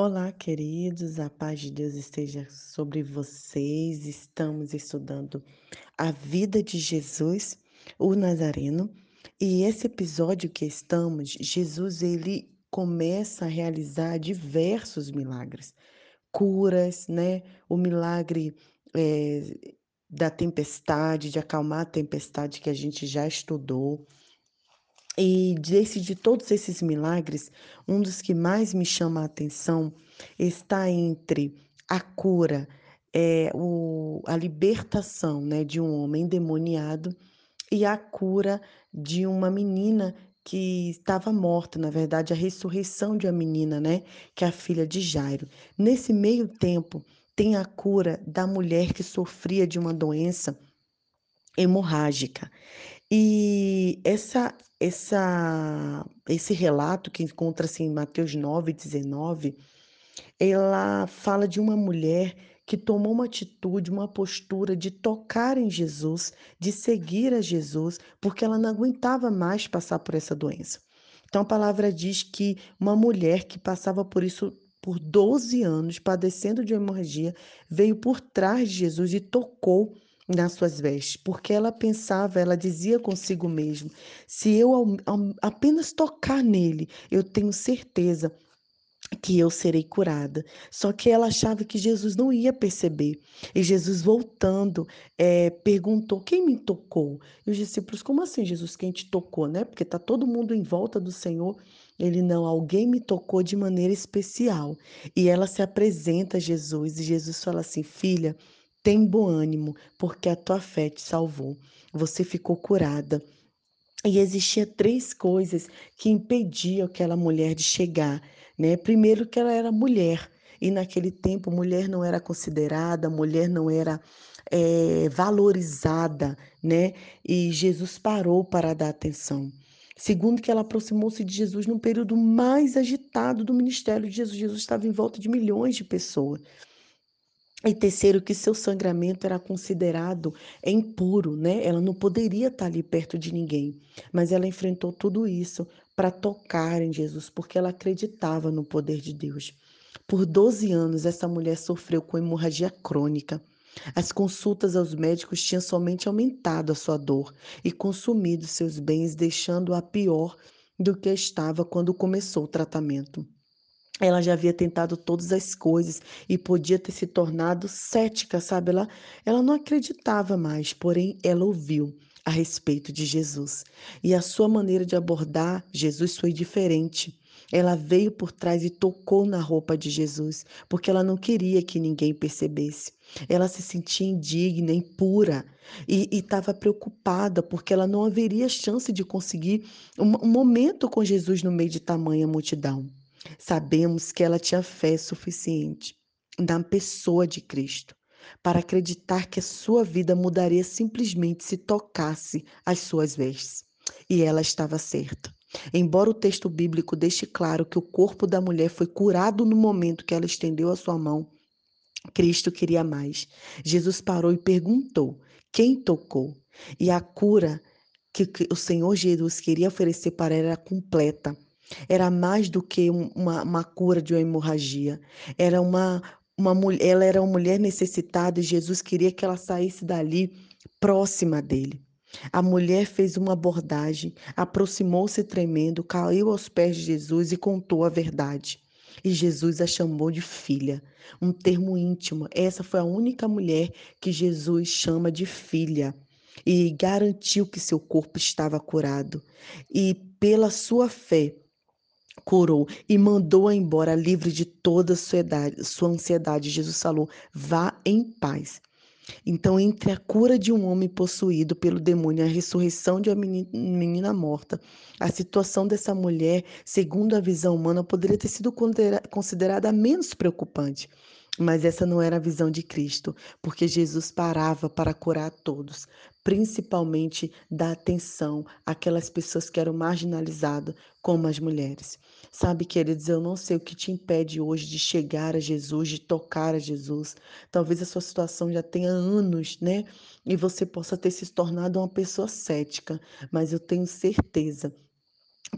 Olá, queridos, a paz de Deus esteja sobre vocês. Estamos estudando a vida de Jesus, o Nazareno, e esse episódio que estamos, Jesus ele começa a realizar diversos milagres, curas, né? O milagre eh, da tempestade, de acalmar a tempestade que a gente já estudou. E desse de todos esses milagres, um dos que mais me chama a atenção está entre a cura, é o a libertação, né, de um homem endemoniado e a cura de uma menina que estava morta, na verdade, a ressurreição de uma menina, né, que é a filha de Jairo. Nesse meio tempo, tem a cura da mulher que sofria de uma doença hemorrágica. E essa essa esse relato que encontra-se em Mateus 9:19, ela fala de uma mulher que tomou uma atitude, uma postura de tocar em Jesus, de seguir a Jesus, porque ela não aguentava mais passar por essa doença. Então a palavra diz que uma mulher que passava por isso por 12 anos, padecendo de hemorragia, veio por trás de Jesus e tocou nas suas vestes, porque ela pensava, ela dizia consigo mesma: se eu ao, ao, apenas tocar nele, eu tenho certeza que eu serei curada. Só que ela achava que Jesus não ia perceber. E Jesus, voltando, é, perguntou: Quem me tocou? E os discípulos: Como assim, Jesus? Quem te tocou, né? Porque está todo mundo em volta do Senhor. Ele não, alguém me tocou de maneira especial. E ela se apresenta a Jesus. E Jesus fala assim: Filha, tem bom ânimo, porque a tua fé te salvou. Você ficou curada. E existia três coisas que impediam aquela mulher de chegar, né? Primeiro que ela era mulher, e naquele tempo mulher não era considerada, mulher não era é, valorizada, né? E Jesus parou para dar atenção. Segundo que ela aproximou-se de Jesus num período mais agitado do ministério de Jesus. Jesus estava em volta de milhões de pessoas. E terceiro, que seu sangramento era considerado impuro, né? Ela não poderia estar ali perto de ninguém. Mas ela enfrentou tudo isso para tocar em Jesus, porque ela acreditava no poder de Deus. Por 12 anos, essa mulher sofreu com hemorragia crônica. As consultas aos médicos tinham somente aumentado a sua dor e consumido seus bens, deixando-a pior do que estava quando começou o tratamento. Ela já havia tentado todas as coisas e podia ter se tornado cética, sabe? Ela, ela não acreditava mais, porém ela ouviu a respeito de Jesus. E a sua maneira de abordar Jesus foi diferente. Ela veio por trás e tocou na roupa de Jesus, porque ela não queria que ninguém percebesse. Ela se sentia indigna, impura e estava preocupada, porque ela não haveria chance de conseguir um, um momento com Jesus no meio de tamanha multidão. Sabemos que ela tinha fé suficiente na pessoa de Cristo para acreditar que a sua vida mudaria simplesmente se tocasse as suas vestes. E ela estava certa. Embora o texto bíblico deixe claro que o corpo da mulher foi curado no momento que ela estendeu a sua mão, Cristo queria mais. Jesus parou e perguntou: quem tocou? E a cura que o Senhor Jesus queria oferecer para ela era completa. Era mais do que uma, uma cura de uma hemorragia. Era uma, uma mulher, ela era uma mulher necessitada e Jesus queria que ela saísse dali próxima dele. A mulher fez uma abordagem, aproximou-se tremendo, caiu aos pés de Jesus e contou a verdade. E Jesus a chamou de filha, um termo íntimo. Essa foi a única mulher que Jesus chama de filha e garantiu que seu corpo estava curado. E pela sua fé, curou e mandou-a embora livre de toda sua ansiedade. Jesus falou: vá em paz. Então, entre a cura de um homem possuído pelo demônio e a ressurreição de uma menina morta, a situação dessa mulher, segundo a visão humana, poderia ter sido considerada menos preocupante. Mas essa não era a visão de Cristo, porque Jesus parava para curar todos, principalmente dar atenção àquelas pessoas que eram marginalizadas, como as mulheres. Sabe, queridos, eu não sei o que te impede hoje de chegar a Jesus, de tocar a Jesus. Talvez a sua situação já tenha anos, né? E você possa ter se tornado uma pessoa cética, mas eu tenho certeza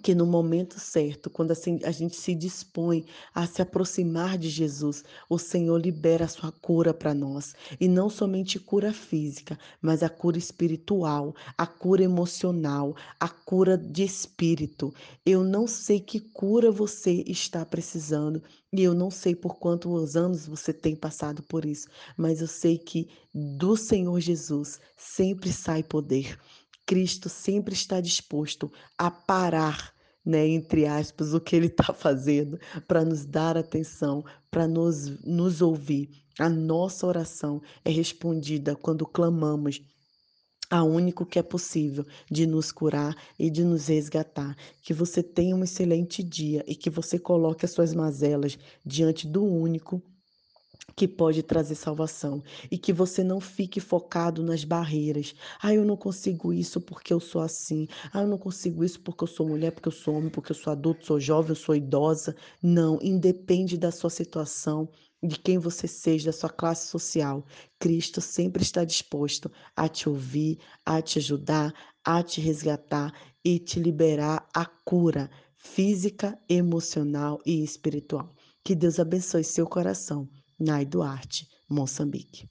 que no momento certo, quando assim a gente se dispõe a se aproximar de Jesus, o Senhor libera a sua cura para nós. E não somente cura física, mas a cura espiritual, a cura emocional, a cura de espírito. Eu não sei que cura você está precisando e eu não sei por quantos anos você tem passado por isso, mas eu sei que do Senhor Jesus sempre sai poder. Cristo sempre está disposto a parar, né, entre aspas, o que ele está fazendo para nos dar atenção, para nos, nos ouvir. A nossa oração é respondida quando clamamos a único que é possível de nos curar e de nos resgatar. Que você tenha um excelente dia e que você coloque as suas mazelas diante do único que pode trazer salvação e que você não fique focado nas barreiras. Ah, eu não consigo isso porque eu sou assim. Ah, eu não consigo isso porque eu sou mulher, porque eu sou homem, porque eu sou adulto, sou jovem, eu sou idosa. Não, independe da sua situação, de quem você seja, da sua classe social. Cristo sempre está disposto a te ouvir, a te ajudar, a te resgatar e te liberar a cura física, emocional e espiritual. Que Deus abençoe seu coração. Nai Duarte, Moçambique.